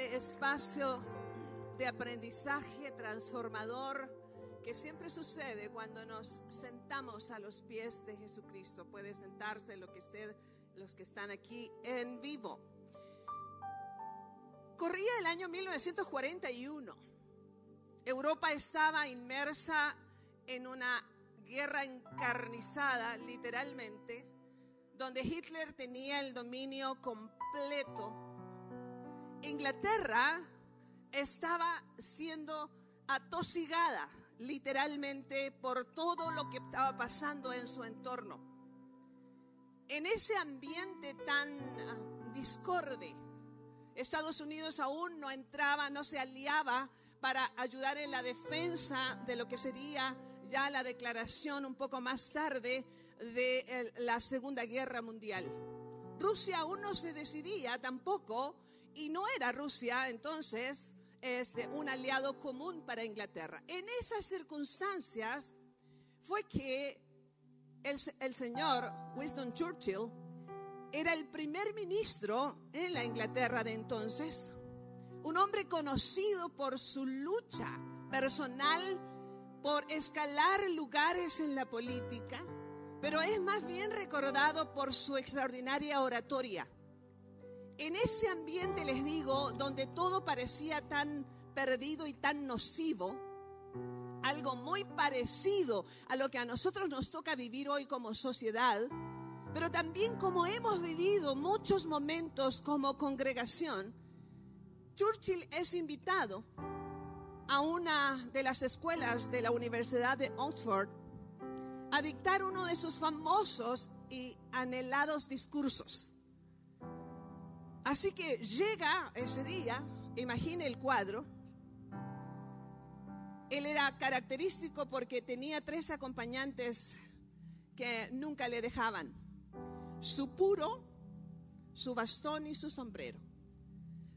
este espacio de aprendizaje transformador que siempre sucede cuando nos sentamos a los pies de Jesucristo. Puede sentarse lo que usted, los que están aquí en vivo. Corría el año 1941. Europa estaba inmersa en una guerra encarnizada, literalmente, donde Hitler tenía el dominio completo. Inglaterra estaba siendo atosigada literalmente por todo lo que estaba pasando en su entorno. En ese ambiente tan ah, discorde, Estados Unidos aún no entraba, no se aliaba para ayudar en la defensa de lo que sería ya la declaración un poco más tarde de la Segunda Guerra Mundial. Rusia aún no se decidía tampoco y no era Rusia entonces este, un aliado común para Inglaterra. En esas circunstancias fue que el, el señor Winston Churchill era el primer ministro en la Inglaterra de entonces, un hombre conocido por su lucha personal por escalar lugares en la política, pero es más bien recordado por su extraordinaria oratoria. En ese ambiente, les digo, donde todo parecía tan perdido y tan nocivo, algo muy parecido a lo que a nosotros nos toca vivir hoy como sociedad, pero también como hemos vivido muchos momentos como congregación, Churchill es invitado a una de las escuelas de la Universidad de Oxford a dictar uno de sus famosos y anhelados discursos. Así que llega ese día, imagine el cuadro. Él era característico porque tenía tres acompañantes que nunca le dejaban. Su puro, su bastón y su sombrero.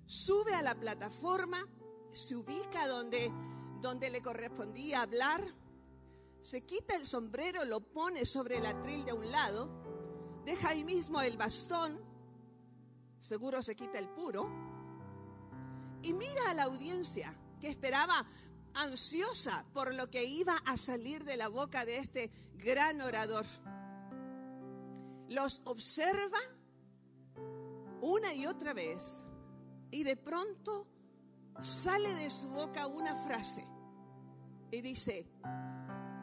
Sube a la plataforma se ubica donde, donde le correspondía hablar, se quita el sombrero, lo pone sobre el atril de un lado, deja ahí mismo el bastón, seguro se quita el puro, y mira a la audiencia que esperaba ansiosa por lo que iba a salir de la boca de este gran orador. Los observa una y otra vez y de pronto sale de su boca una frase y dice,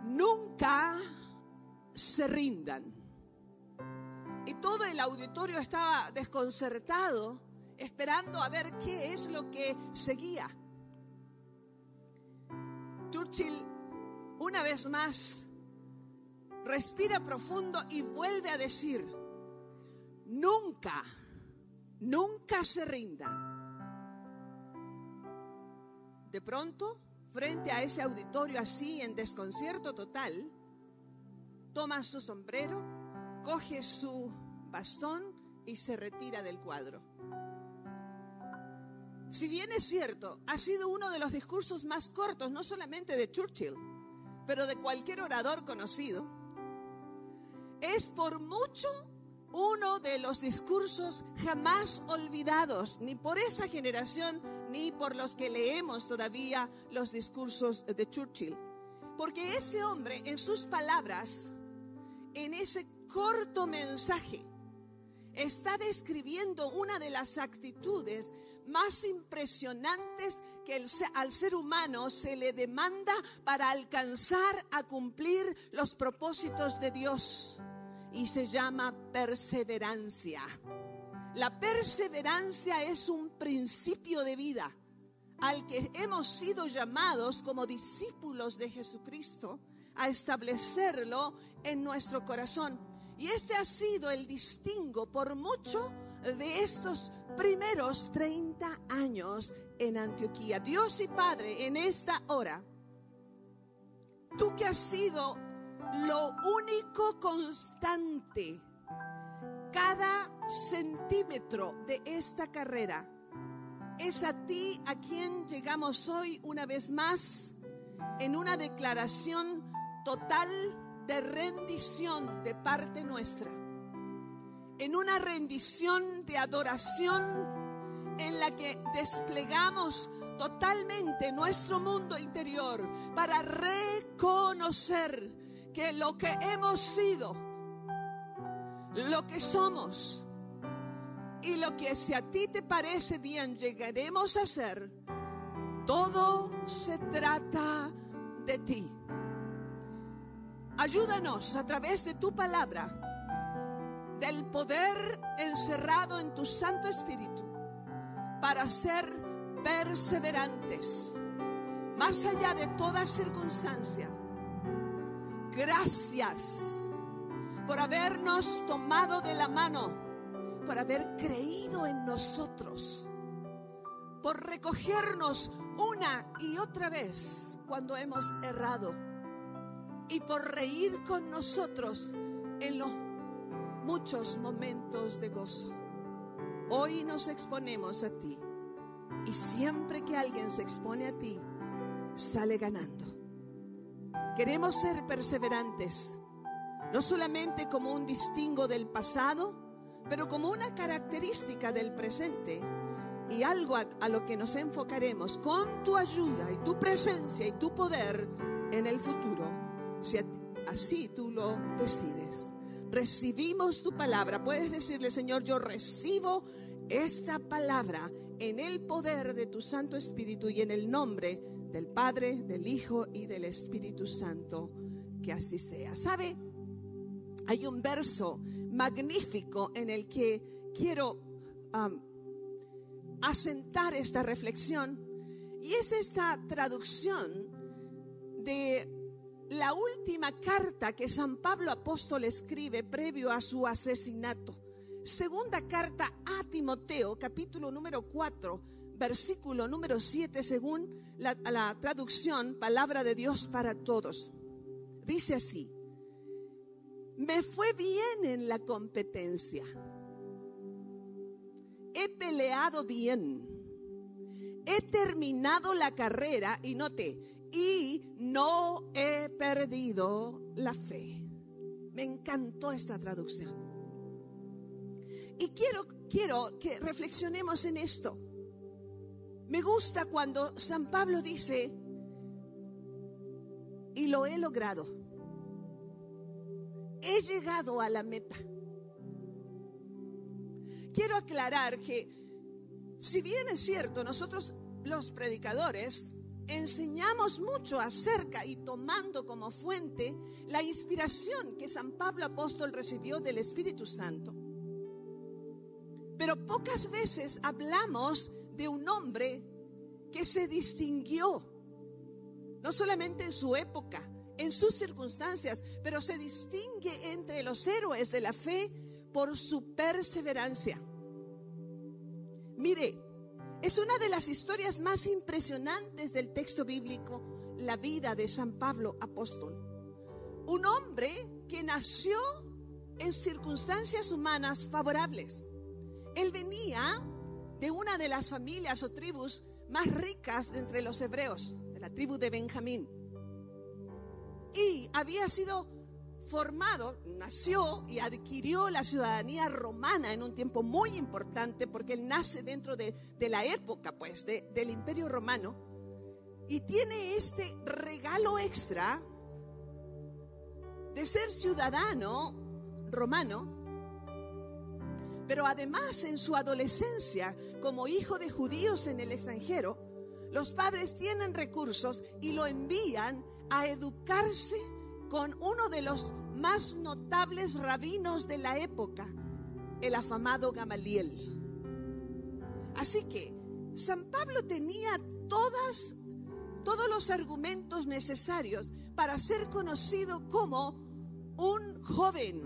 nunca se rindan. Y todo el auditorio estaba desconcertado, esperando a ver qué es lo que seguía. Churchill, una vez más, respira profundo y vuelve a decir, nunca, nunca se rindan. De pronto, frente a ese auditorio así en desconcierto total, toma su sombrero, coge su bastón y se retira del cuadro. Si bien es cierto, ha sido uno de los discursos más cortos, no solamente de Churchill, pero de cualquier orador conocido, es por mucho uno de los discursos jamás olvidados, ni por esa generación, ni por los que leemos todavía los discursos de Churchill. Porque ese hombre, en sus palabras, en ese corto mensaje, está describiendo una de las actitudes más impresionantes que al ser humano se le demanda para alcanzar a cumplir los propósitos de Dios y se llama perseverancia. La perseverancia es un principio de vida al que hemos sido llamados como discípulos de Jesucristo a establecerlo en nuestro corazón. Y este ha sido el distingo por mucho de estos primeros 30 años en Antioquía. Dios y Padre, en esta hora, tú que has sido lo único constante, cada centímetro de esta carrera, es a ti a quien llegamos hoy una vez más en una declaración total de rendición de parte nuestra. en una rendición de adoración en la que desplegamos totalmente nuestro mundo interior para reconocer que lo que hemos sido, lo que somos y lo que si a ti te parece bien llegaremos a ser, todo se trata de ti. Ayúdanos a través de tu palabra, del poder encerrado en tu Santo Espíritu, para ser perseverantes, más allá de toda circunstancia. Gracias por habernos tomado de la mano, por haber creído en nosotros, por recogernos una y otra vez cuando hemos errado y por reír con nosotros en los muchos momentos de gozo. Hoy nos exponemos a ti y siempre que alguien se expone a ti, sale ganando. Queremos ser perseverantes, no solamente como un distingo del pasado, pero como una característica del presente y algo a, lo que nos enfocaremos con tu ayuda y tu presencia y tu poder en el futuro, si así tú lo decides. Recibimos tu palabra. Puedes decirle, Señor, yo recibo esta palabra en el poder de tu Santo Espíritu y en el nombre del Padre, del Hijo y del Espíritu Santo. Que así sea. ¿Sabe? Hay un verso magnífico en el que quiero asentar esta reflexión y es esta traducción de la última carta que San Pablo apóstol escribe previo a su asesinato. Segunda carta a Timoteo, capítulo número 4, versículo número 7, según la, la traducción Palabra de Dios para Todos. Dice así, me fue bien en la competencia he peleado bien, he terminado la carrera y note, y no he perdido la fe. Me encantó esta traducción. Y quiero, quiero que reflexionemos en esto. Me gusta cuando San Pablo dice, y lo he logrado. He llegado a la meta quiero aclarar que, si bien es cierto, nosotros los predicadores enseñamos mucho acerca y tomando como fuente la inspiración que San Pablo apóstol recibió del Espíritu Santo. Pero pocas veces hablamos de un hombre que se distinguió, no solamente en su época, en sus circunstancias, pero se distingue entre los héroes de la fe por su perseverancia. Mire, es una de las historias más impresionantes del texto bíblico, la vida de San Pablo apóstol. Un hombre que nació en circunstancias humanas favorables. Él venía de una de las familias o tribus más ricas de entre los hebreos, de la tribu de Benjamín. Y había sido formado, nació y adquirió la ciudadanía romana en un tiempo muy importante porque él nace dentro de, la época pues del imperio romano y tiene este regalo extra de ser ciudadano romano, pero además en su adolescencia como hijo de judíos en el extranjero, los padres tienen recursos y lo envían a educarse con uno de los más notables rabinos de la época, el afamado Gamaliel. Así que San Pablo tenía todas, todos los argumentos necesarios para ser conocido como un joven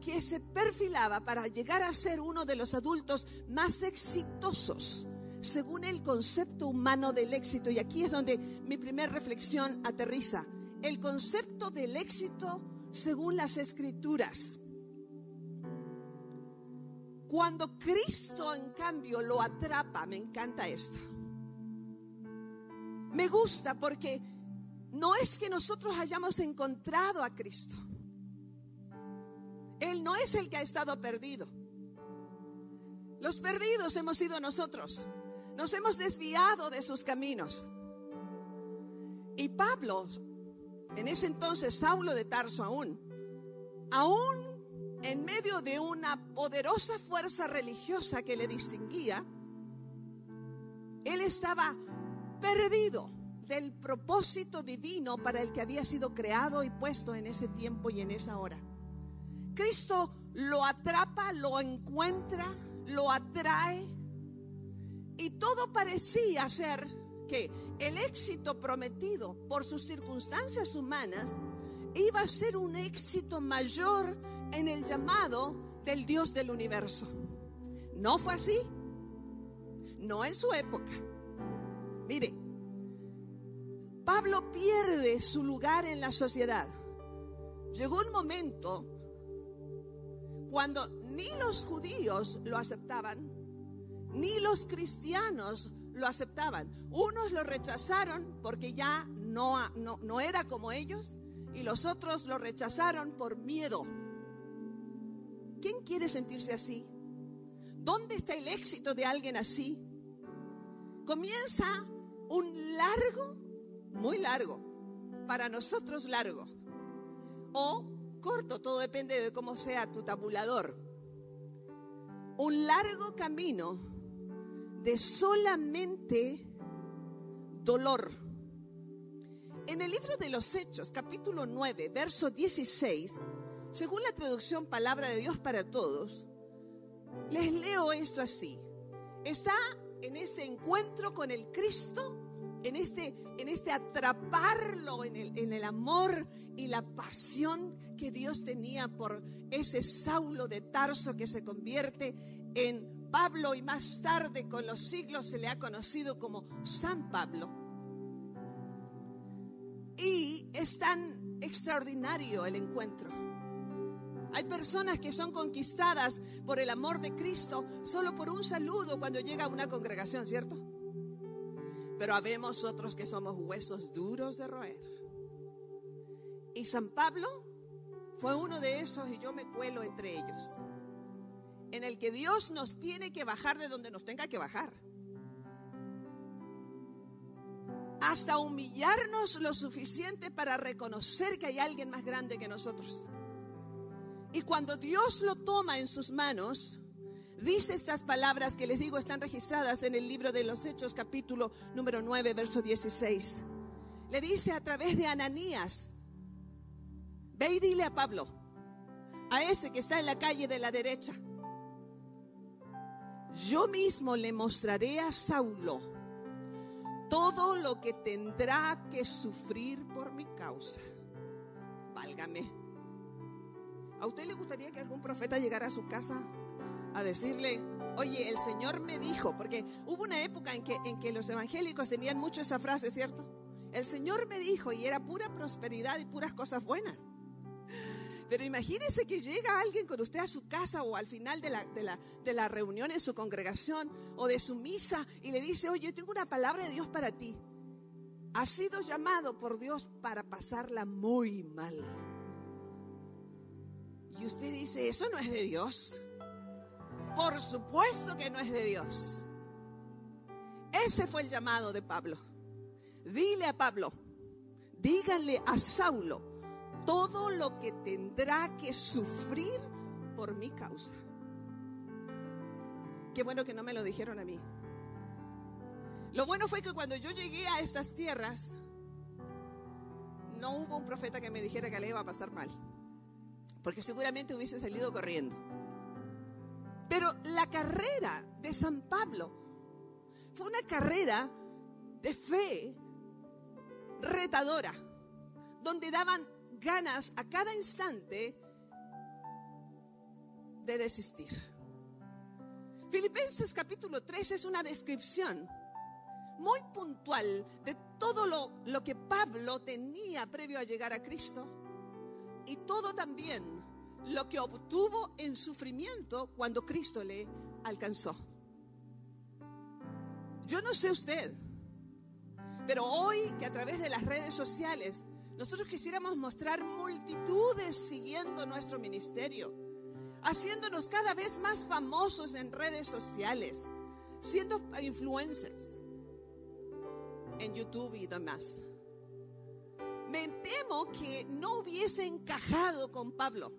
que se perfilaba para llegar a ser uno de los adultos más exitosos según el concepto humano del éxito. Y aquí es donde mi primera reflexión aterriza. El concepto del éxito según las escrituras. Cuando Cristo en cambio lo atrapa, me encanta esto. Me gusta porque no es que nosotros hayamos encontrado a Cristo. Él no es el que ha estado perdido. Los perdidos hemos sido nosotros. Nos hemos desviado de sus caminos. Y Pablo, en ese entonces Saulo de Tarso aún, aún en medio de una poderosa fuerza religiosa que le distinguía, él estaba perdido del propósito divino para el que había sido creado y puesto en ese tiempo y en esa hora. Cristo lo atrapa, lo encuentra, lo atrae y todo parecía ser que el éxito prometido por sus circunstancias humanas iba a ser un éxito mayor en el llamado del Dios del universo. ¿No fue así? No en su época. Mire, Pablo pierde su lugar en la sociedad. Llegó un momento cuando ni los judíos lo aceptaban, ni los cristianos lo aceptaban. Unos lo rechazaron porque ya no, no, no era como ellos y los otros lo rechazaron por miedo. ¿Quién quiere sentirse así? ¿Dónde está el éxito de alguien así? Comienza un largo, muy largo, para nosotros largo, o corto, todo depende de cómo sea tu tabulador. Un largo camino de solamente dolor. En el libro de los Hechos, capítulo 9, verso 16, según la traducción Palabra de Dios para Todos, les leo esto así. Está en este encuentro con el Cristo, en este, en este atraparlo en el, en el amor y la pasión que Dios tenía por ese Saulo de Tarso que se convierte en Pablo y más tarde con los siglos se le ha conocido como San Pablo. Y es tan extraordinario el encuentro. Hay personas que son conquistadas por el amor de Cristo solo por un saludo cuando llega a una congregación, ¿cierto? Pero habemos otros que somos huesos duros de roer. Y San Pablo fue uno de esos y yo me cuelo entre ellos en el que Dios nos tiene que bajar de donde nos tenga que bajar. Hasta humillarnos lo suficiente para reconocer que hay alguien más grande que nosotros. Y cuando Dios lo toma en sus manos, dice estas palabras que les digo están registradas en el libro de los Hechos capítulo número 9, verso 16. Le dice a través de Ananías, ve y dile a Pablo, a ese que está en la calle de la derecha, yo mismo le mostraré a Saulo todo lo que tendrá que sufrir por mi causa. Válgame. ¿A usted le gustaría que algún profeta llegara a su casa a decirle, oye, el Señor me dijo, porque hubo una época en que, en que los evangélicos tenían mucho esa frase, ¿cierto? El Señor me dijo y era pura prosperidad y puras cosas buenas. Pero imagínese que llega alguien con usted a su casa o al final de la, de la, reunión en su congregación o de su misa y le dice, oye, tengo una palabra de Dios para ti. Has sido llamado por Dios para pasarla muy mal. Y usted dice, eso no es de Dios. Por supuesto que no es de Dios. Ese fue el llamado de Pablo. Dile a Pablo, díganle a Saulo todo lo que tendrá que sufrir por mi causa. Qué bueno que no me lo dijeron a mí. Lo bueno fue que cuando yo llegué a estas tierras, no hubo un profeta que me dijera que le iba a pasar mal, porque seguramente hubiese salido corriendo. Pero la carrera de San Pablo fue una carrera de fe retadora, donde daban ganas a cada instante de desistir. Filipenses capítulo 3 es una descripción muy puntual de todo lo, lo, que Pablo tenía previo a llegar a Cristo y todo también lo que obtuvo en sufrimiento cuando Cristo le alcanzó. Yo no sé usted, pero hoy que a través de las redes sociales nosotros quisiéramos mostrar multitudes siguiendo nuestro ministerio. haciéndonos cada vez más famosos en redes sociales, siendo influencers en YouTube y demás. Me temo que no hubiese encajado con Pablo.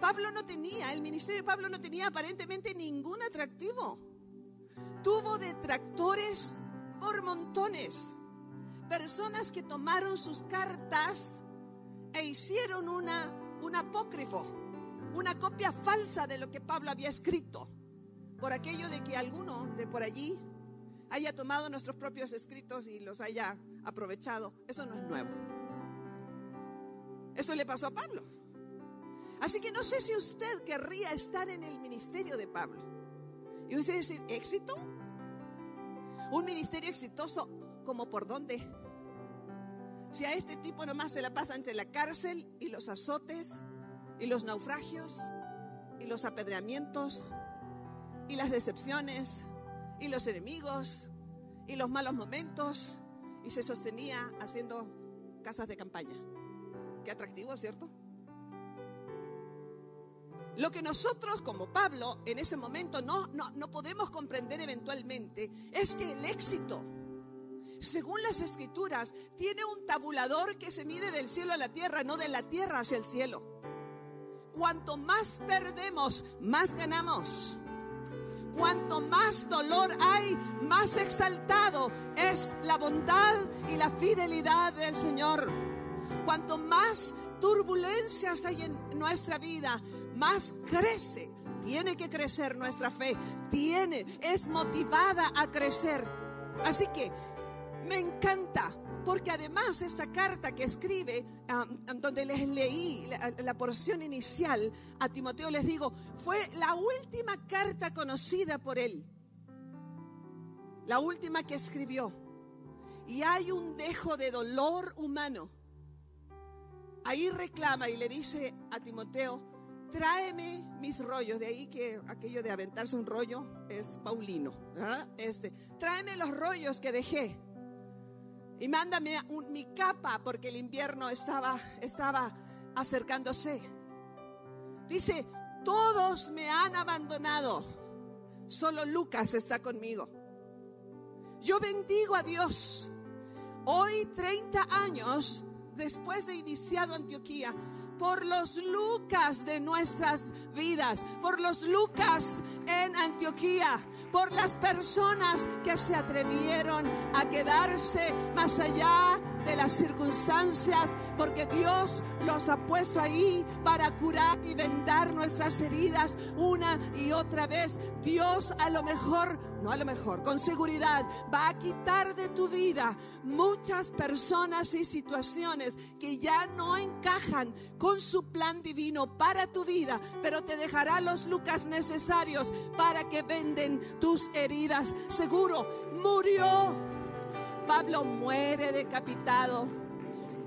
Pablo no tenía, el ministerio de Pablo no tenía aparentemente ningún atractivo. Tuvo detractores por montones. Personas que tomaron sus cartas e hicieron una, un apócrifo, una copia falsa de lo que Pablo había escrito, por aquello de que alguno de por allí haya tomado nuestros propios escritos y los haya aprovechado. Eso no es nuevo. Eso le pasó a Pablo. Así que no sé si usted querría estar en el ministerio de Pablo. Y usted decir, ¿éxito? Un ministerio exitoso, ¿como por dónde? Si a este tipo nomás se la pasa entre la cárcel y los azotes y los naufragios y los apedreamientos y las decepciones y los enemigos y los malos momentos y se sostenía haciendo casas de campaña. Qué atractivo, ¿cierto? Lo que nosotros como Pablo en ese momento no, no, no podemos comprender eventualmente es que el éxito según las escrituras, tiene un tabulador que se mide del cielo a la tierra, no de la tierra hacia el cielo. Cuanto más perdemos, más ganamos. Cuanto más dolor hay, más exaltado es la bondad y la fidelidad del Señor. Cuanto más turbulencias hay en nuestra vida, más crece. Tiene que crecer nuestra fe. Tiene, es motivada a crecer. Así que me encanta porque además esta carta que escribe, donde les leí la, porción inicial a Timoteo, les digo, fue la última carta conocida por él. La última que escribió. Y hay un dejo de dolor humano. Ahí reclama y le dice a Timoteo, tráeme mis rollos. De ahí que aquello de aventarse un rollo es Paulino. Este, tráeme los rollos que dejé y mándame mi capa porque el invierno estaba, estaba acercándose. Dice, todos me han abandonado, solo Lucas está conmigo. Yo bendigo a Dios. Hoy, 30 años después de iniciado Antioquía, por los Lucas de nuestras vidas, por los Lucas en Antioquía, por las personas que se atrevieron a quedarse más allá de las circunstancias, porque Dios los ha puesto ahí para curar y vendar nuestras heridas una y otra vez. Dios a lo mejor, no a lo mejor, con seguridad va a quitar de tu vida muchas personas y situaciones que ya no encajan con su plan divino para tu vida, pero te dejará los lucas necesarios para que venden tus heridas. Seguro, murió Pablo muere decapitado,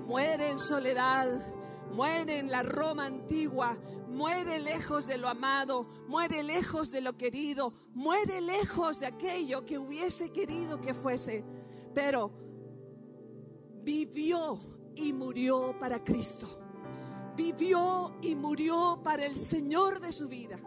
muere en soledad, muere en la Roma antigua, muere lejos de lo amado, muere lejos de lo querido, muere lejos de aquello que hubiese querido que fuese, pero vivió y murió para Cristo. Vivió y murió para el Señor de su vida.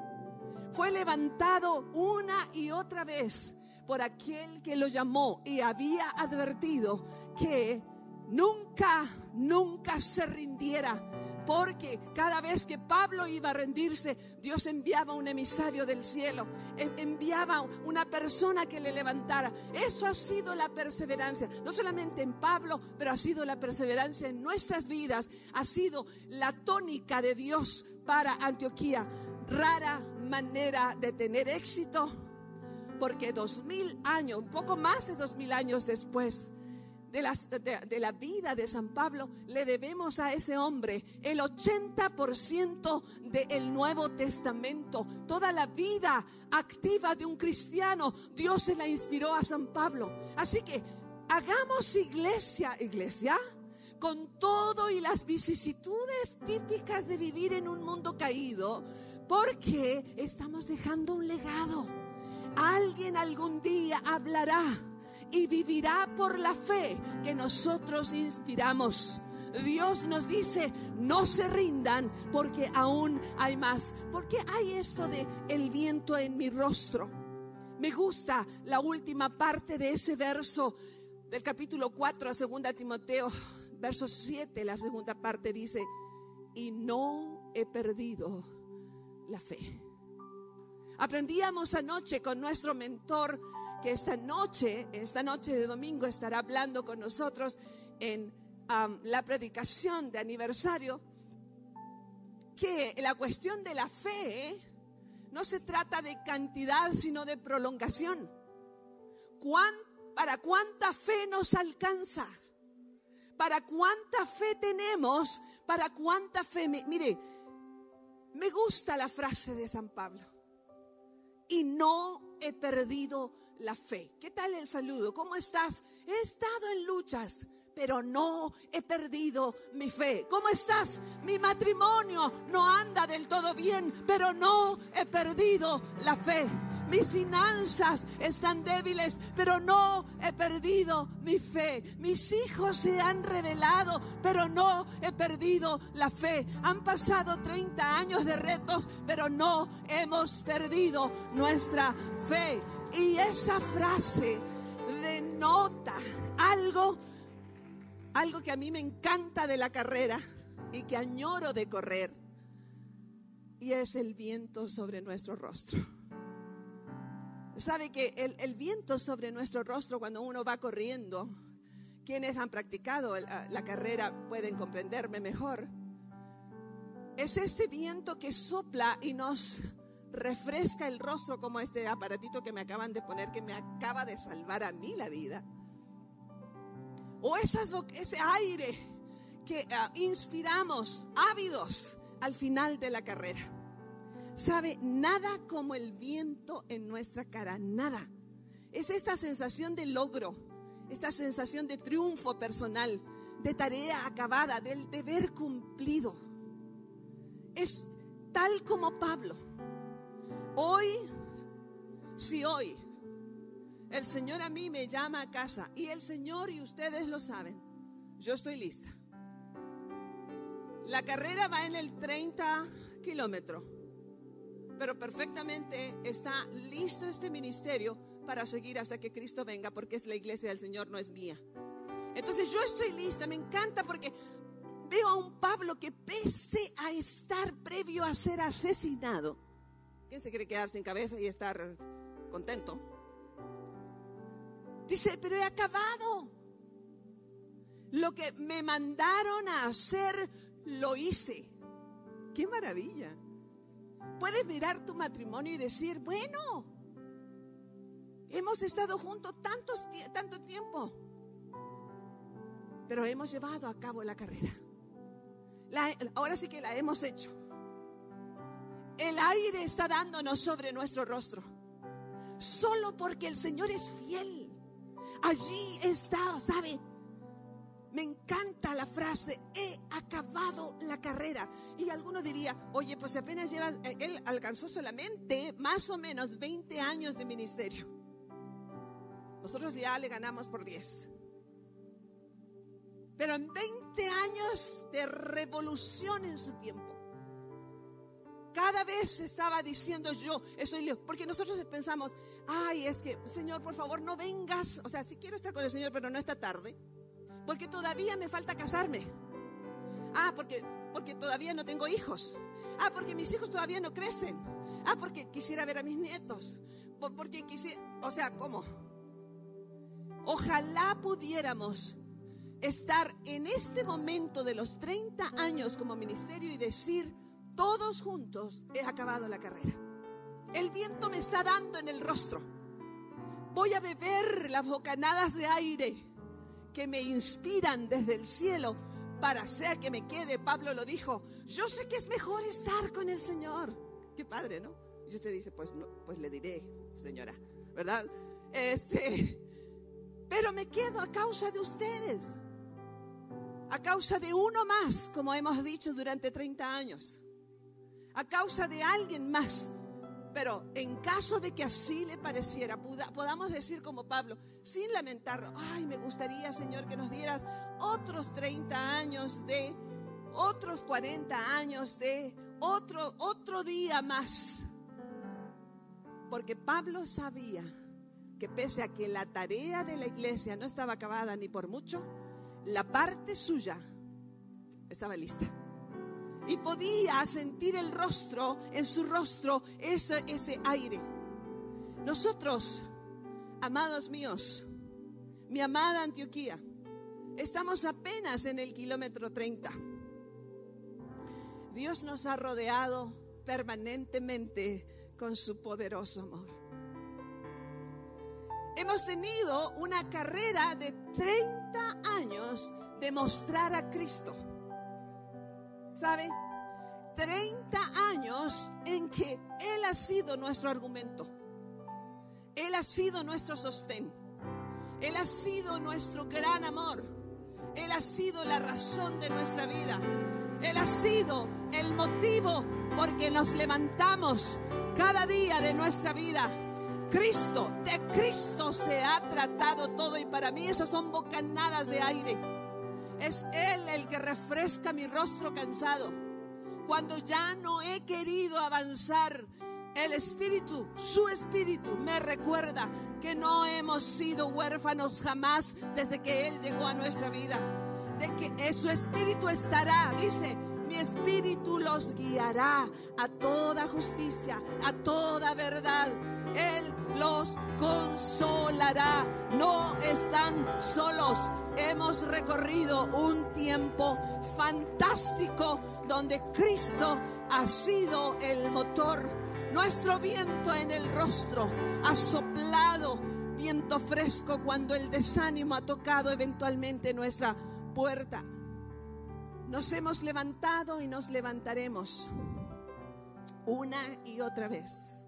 Fue levantado una y otra vez por aquel que lo llamó y había advertido que nunca, nunca se rindiera. Porque cada vez que Pablo iba a rendirse, Dios enviaba un emisario del cielo, enviaba una persona que le levantara. Eso ha sido la perseverancia, no solamente en Pablo, pero ha sido la perseverancia en nuestras vidas, ha sido la tónica de Dios para Antioquía. Rara manera de tener éxito, porque dos mil años, un poco más de dos mil años después de, de, la vida de San Pablo, le debemos a ese hombre el 80% del Nuevo Testamento. Toda la vida activa de un cristiano, Dios se la inspiró a San Pablo. Así que hagamos iglesia, iglesia con todo y las vicisitudes típicas de vivir en un mundo caído, porque estamos dejando un legado. Alguien algún día hablará y vivirá por la fe que nosotros inspiramos. Dios nos dice, no se rindan porque aún hay más. ¿Por qué hay esto de el viento en mi rostro? Me gusta la última parte de ese verso del capítulo 4 a 2 Timoteo, verso 7, la segunda parte dice, y no he perdido la fe. Aprendíamos anoche con nuestro mentor que esta noche, esta noche de domingo, estará hablando con nosotros en la predicación de aniversario, que la cuestión de la fe no se trata de cantidad, sino de prolongación. ¿Para cuánta fe nos alcanza? ¿Para cuánta fe tenemos? ¿Para cuánta fe? mire, me gusta la frase de San Pablo. Y no he perdido la fe. ¿Qué tal el saludo? ¿Cómo estás? He estado en luchas, pero no he perdido mi fe. ¿Cómo estás? Mi matrimonio no anda del todo bien, pero no he perdido la fe. Mis finanzas están débiles, pero no he perdido mi fe. Mis hijos se han revelado, pero no he perdido la fe. Han pasado 30 años de retos, pero no hemos perdido nuestra fe. Y esa frase denota algo, algo que a mí me encanta de la carrera y que añoro de correr. Y es el viento sobre nuestro rostro. Sabe que el, viento sobre nuestro rostro cuando uno va corriendo, quienes han practicado la carrera pueden comprenderme mejor. Es este viento que sopla y nos refresca el rostro como este aparatito que me acaban de poner, que me acaba de salvar a mí la vida. O esas, ese aire que ah, inspiramos ávidos al final de la carrera. Sabe, nada como el viento en nuestra cara, nada. Es esta sensación de logro, esta sensación de triunfo personal, de tarea acabada, del deber cumplido. Es tal como Pablo Hoy, si hoy el Señor a mí me llama a casa y el Señor y ustedes lo saben, yo estoy lista. La carrera va en el 30 kilómetros, pero perfectamente está listo este ministerio para seguir hasta que Cristo venga, porque es la iglesia del Señor, no es mía. Entonces yo estoy lista, me encanta porque veo a un Pablo que pese a estar previo a ser asesinado, ¿Quién se quiere quedar sin cabeza y estar contento? Dice, pero he acabado. Lo que me mandaron a hacer, lo hice. ¡Qué maravilla! Puedes mirar tu matrimonio y decir, bueno, hemos estado juntos tantos, tanto tiempo, pero hemos llevado a cabo la carrera. ahora sí que la hemos hecho. El aire está dándonos sobre nuestro rostro. Solo porque el Señor es fiel. Allí está, ¿sabe? Me encanta la frase, he acabado la carrera. Y alguno diría, oye, pues apenas lleva, eh, él alcanzó solamente más o menos 20 años de ministerio. Nosotros ya le ganamos por 10. Pero en 20 años de revolución en su tiempo, cada vez estaba diciendo yo, eso porque nosotros pensamos, ay, es que, Señor, por favor, no vengas. O sea, sí quiero estar con el Señor, pero no esta tarde. Porque todavía me falta casarme. Ah, porque, porque todavía no tengo hijos. Ah, porque mis hijos todavía no crecen. Ah, porque quisiera ver a mis nietos. Porque quisiera, o sea, ¿cómo? Ojalá pudiéramos estar en este momento de los 30 años como ministerio y decir, todos juntos he acabado la carrera. El viento me está dando en el rostro. Voy a beber las bocanadas de aire que me inspiran desde el cielo para hacer que me quede. Pablo lo dijo, yo sé que es mejor estar con el Señor. Qué padre, ¿no? Y usted dice, pues, no, pues le diré, señora, ¿verdad? Este, pero me quedo a causa de ustedes, a causa de uno más, como hemos dicho durante 30 años a causa de alguien más Pero en caso de que así le pareciera, podamos decir como Pablo, sin lamentarlo, ay, me gustaría, Señor, que nos dieras otros 30 años de, otros 40 años de, otro, otro día más. Porque Pablo sabía que pese a que la tarea de la iglesia no estaba acabada ni por mucho, la parte suya estaba lista. Y podía sentir el rostro, en su rostro, ese, ese aire. Nosotros, amados míos, mi amada Antioquía, estamos apenas en el kilómetro 30. Dios nos ha rodeado permanentemente con su poderoso amor. Hemos tenido una carrera de 30 años de mostrar a Cristo. ¿Sabe? 30 años en que Él ha sido nuestro argumento. Él ha sido nuestro sostén. Él ha sido nuestro gran amor. Él ha sido la razón de nuestra vida. Él ha sido el motivo porque nos levantamos cada día de nuestra vida. Cristo, de Cristo se ha tratado todo y para mí eso son bocanadas de aire. Es Él el que refresca mi rostro cansado. Cuando ya no he querido avanzar, el Espíritu, su Espíritu, me recuerda que no hemos sido huérfanos jamás desde que Él llegó a nuestra vida. De que su Espíritu estará, dice, mi espíritu los guiará a toda justicia, a toda verdad. Él los consolará. No están solos. Hemos recorrido un tiempo fantástico donde Cristo ha sido el motor. Nuestro viento en el rostro ha soplado viento fresco cuando el desánimo ha tocado eventualmente nuestra puerta. Nos hemos levantado y nos levantaremos una y otra vez.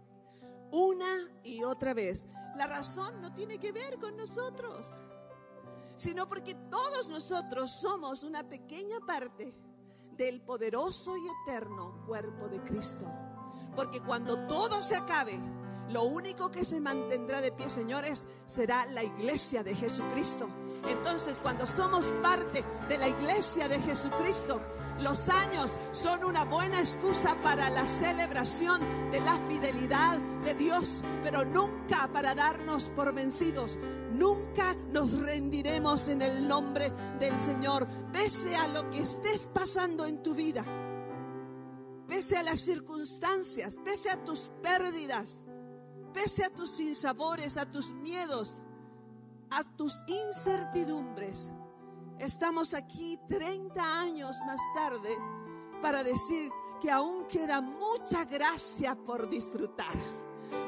Una y otra vez. La razón no tiene que ver con nosotros, sino porque todos nosotros somos una pequeña parte del poderoso y eterno cuerpo de Cristo. Porque cuando todo se acabe, lo único que se mantendrá de pie, señores, será la iglesia de Jesucristo entonces, cuando somos parte de la iglesia de Jesucristo, los años son una buena excusa para la celebración de la fidelidad de Dios, pero nunca para darnos por vencidos. Nunca nos rendiremos en el nombre del Señor, pese a lo que estés pasando en tu vida, pese a las circunstancias, pese a tus pérdidas, pese a tus sinsabores, a tus miedos a tus incertidumbres. Estamos aquí 30 años más tarde para decir que aún queda mucha gracia por disfrutar.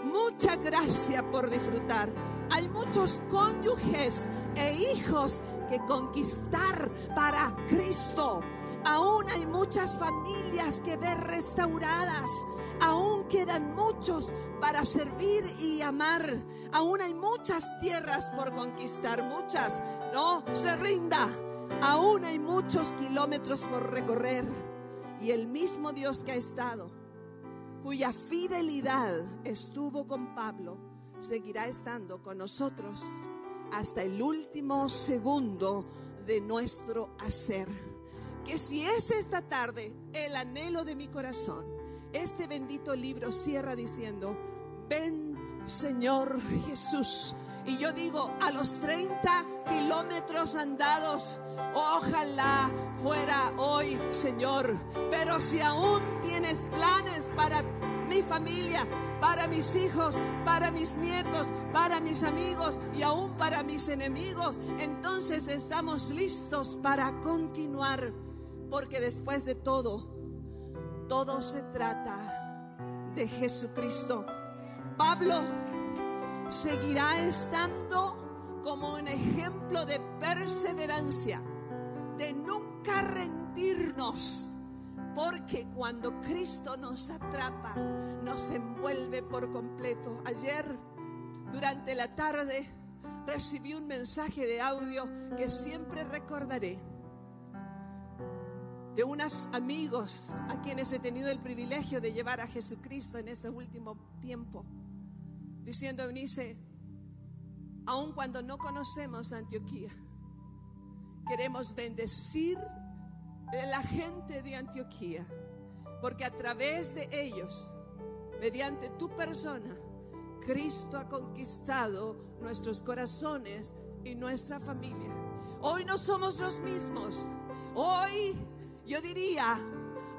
Mucha gracia por disfrutar. Hay muchos cónyuges e hijos que conquistar para Cristo. Aún hay muchas familias que ver restauradas. Aún quedan muchos para servir y amar. Aún hay muchas tierras por conquistar, muchas. No se rinda. Aún hay muchos kilómetros por recorrer. Y el mismo Dios que ha estado, cuya fidelidad estuvo con Pablo, seguirá estando con nosotros hasta el último segundo de nuestro hacer. Que si es esta tarde el anhelo de mi corazón, este bendito libro cierra diciendo, ven Señor Jesús. Y yo digo, a los 30 kilómetros andados, ojalá fuera hoy, Señor. Pero si aún tienes planes para mi familia, para mis hijos, para mis nietos, para mis amigos y aún para mis enemigos, entonces estamos listos para continuar. Porque después de todo, todo se trata de Jesucristo. Pablo seguirá estando como un ejemplo de perseverancia, de nunca rendirnos, porque cuando Cristo nos atrapa, nos envuelve por completo. Ayer, durante la tarde, recibí un mensaje de audio que siempre recordaré de unos amigos a quienes he tenido el privilegio de llevar a Jesucristo en este último tiempo, diciendo, Eunice, aun cuando no conocemos Antioquía, queremos bendecir a la gente de Antioquía, porque a través de ellos, mediante tu persona, Cristo ha conquistado nuestros corazones y nuestra familia. Hoy no somos los mismos. Hoy yo diría,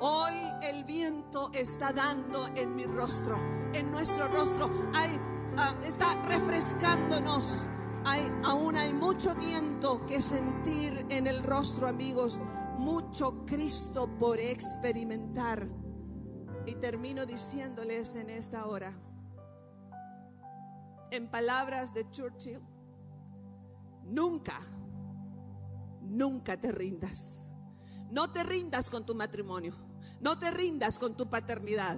hoy el viento está dando en mi rostro, en nuestro rostro. Hay, ah, está refrescándonos. Hay, aún hay mucho viento que sentir en el rostro, amigos. Mucho Cristo por experimentar. Y termino diciéndoles en esta hora, en palabras de Churchill, nunca, nunca te rindas. No te rindas con tu matrimonio. No te rindas con tu paternidad.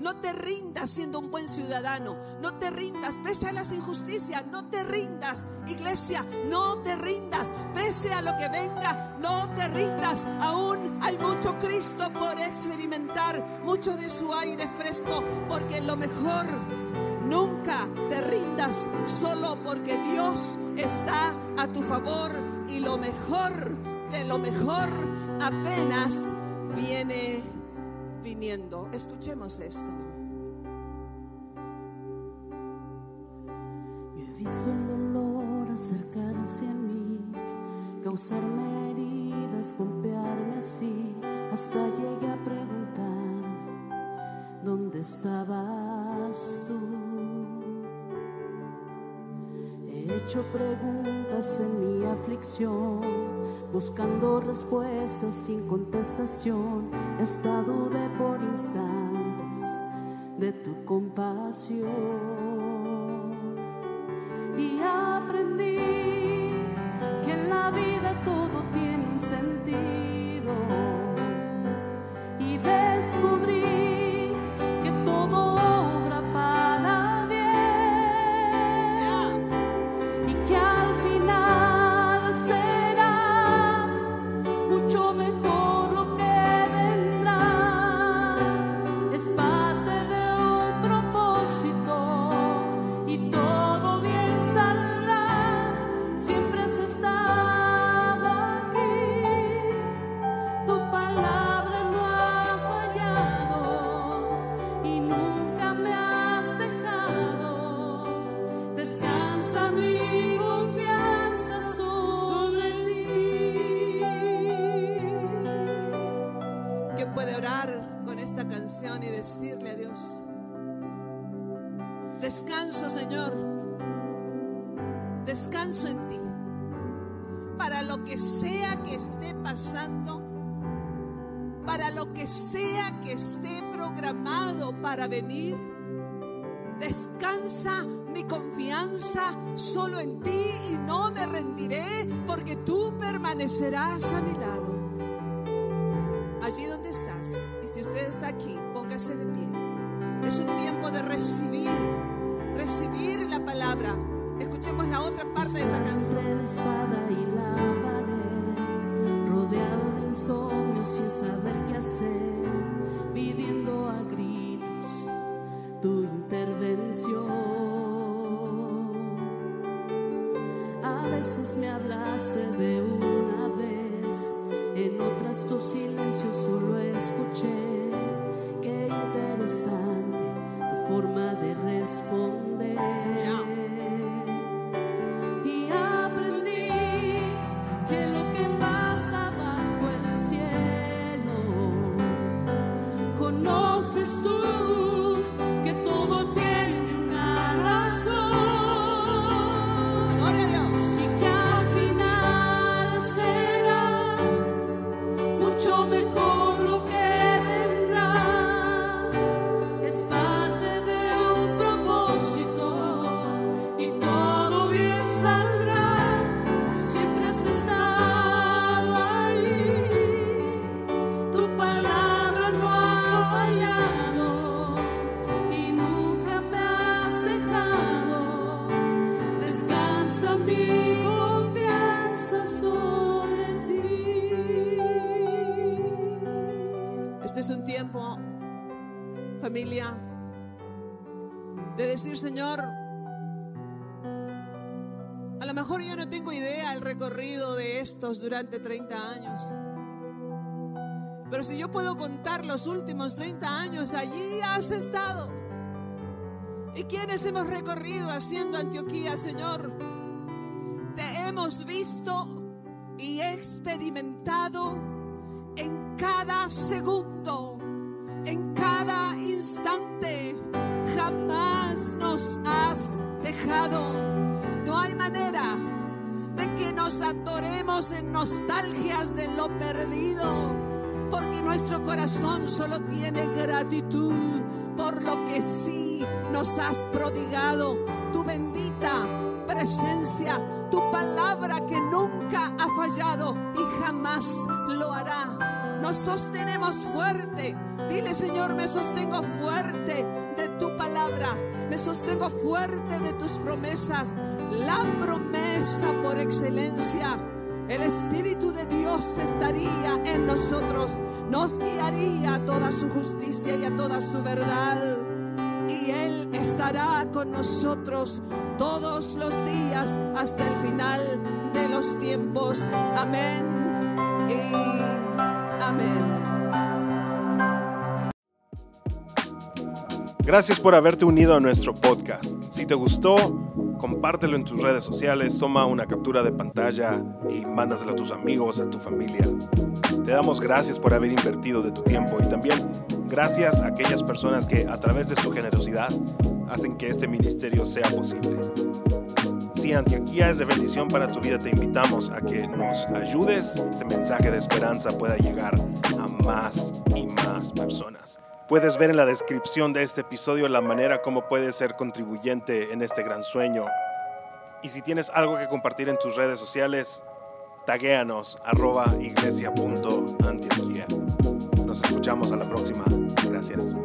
No te rindas siendo un buen ciudadano. No te rindas pese a las injusticias. No te rindas, iglesia. No te rindas pese a lo que venga. No te rindas. Aún hay mucho Cristo por experimentar. Mucho de su aire fresco. Porque lo mejor Nunca te rindas solo porque Dios está a tu favor y lo mejor de lo mejor apenas viene viniendo. Escuchemos esto. Yo he visto el dolor acercarse a mí, causarme heridas, golpearme así, hasta llegué a preguntar, ¿dónde estabas hecho preguntas en mi aflicción buscando respuestas sin contestación, esta dudé por instantes de tu compasión y aprendí Descanso, Señor. Descanso en ti. Para lo que sea que esté pasando, para lo que sea que esté programado para venir, descansa mi confianza solo en ti y no me rendiré porque tú permanecerás a mi lado. Allí donde estás, y si usted está aquí, de pie. Es un tiempo de recibir recibir la palabra. Escuchemos la otra parte de esta canción. La espada y la pared, rodeado de insomnio sin saber qué hacer, pidiendo a gritos tu intervención. A veces me hablaste de una vez, en otras tu silencio solo escuché. De responder. De decir, Señor, a lo mejor yo no tengo idea el recorrido de estos durante 30 años. Pero si yo puedo contar los últimos 30 años, allí has estado. ¿Y quiénes hemos recorrido haciendo Antioquía, Señor? Te hemos visto y experimentado en cada segundo, en cada instante. Jamás nos has dejado. No hay manera de que nos adoremos en nostalgias de lo perdido, porque nuestro corazón solo tiene gratitud por lo que sí nos has prodigado, tu bendita presencia, tu palabra que nunca ha fallado y jamás lo hará. Nos sostenemos fuerte. Dile, Señor, me sostengo fuerte de tu palabra. Me sostengo fuerte de tus promesas. La promesa por excelencia. El Espíritu de Dios estaría en nosotros. Nos guiaría a toda su justicia y a toda su verdad y Él estará con nosotros todos los días hasta el final de los tiempos. Amén Gracias por haberte unido a nuestro podcast. Si te gustó, compártelo en tus redes sociales, toma una captura de pantalla y mándaselo a tus amigos, a tu familia. Te damos gracias por haber invertido de tu tiempo y también gracias a aquellas personas que a través de su generosidad hacen que este ministerio sea posible. Si Antioquía es de bendición para tu vida, te invitamos a que nos ayudes, este mensaje de esperanza pueda llegar a más y más personas. Puedes ver en la descripción de este episodio la manera como puedes ser contribuyente en este gran sueño. Y si tienes algo que compartir en tus redes sociales, taguéanos arroba iglesia.antioquía. Nos escuchamos a la próxima. Gracias.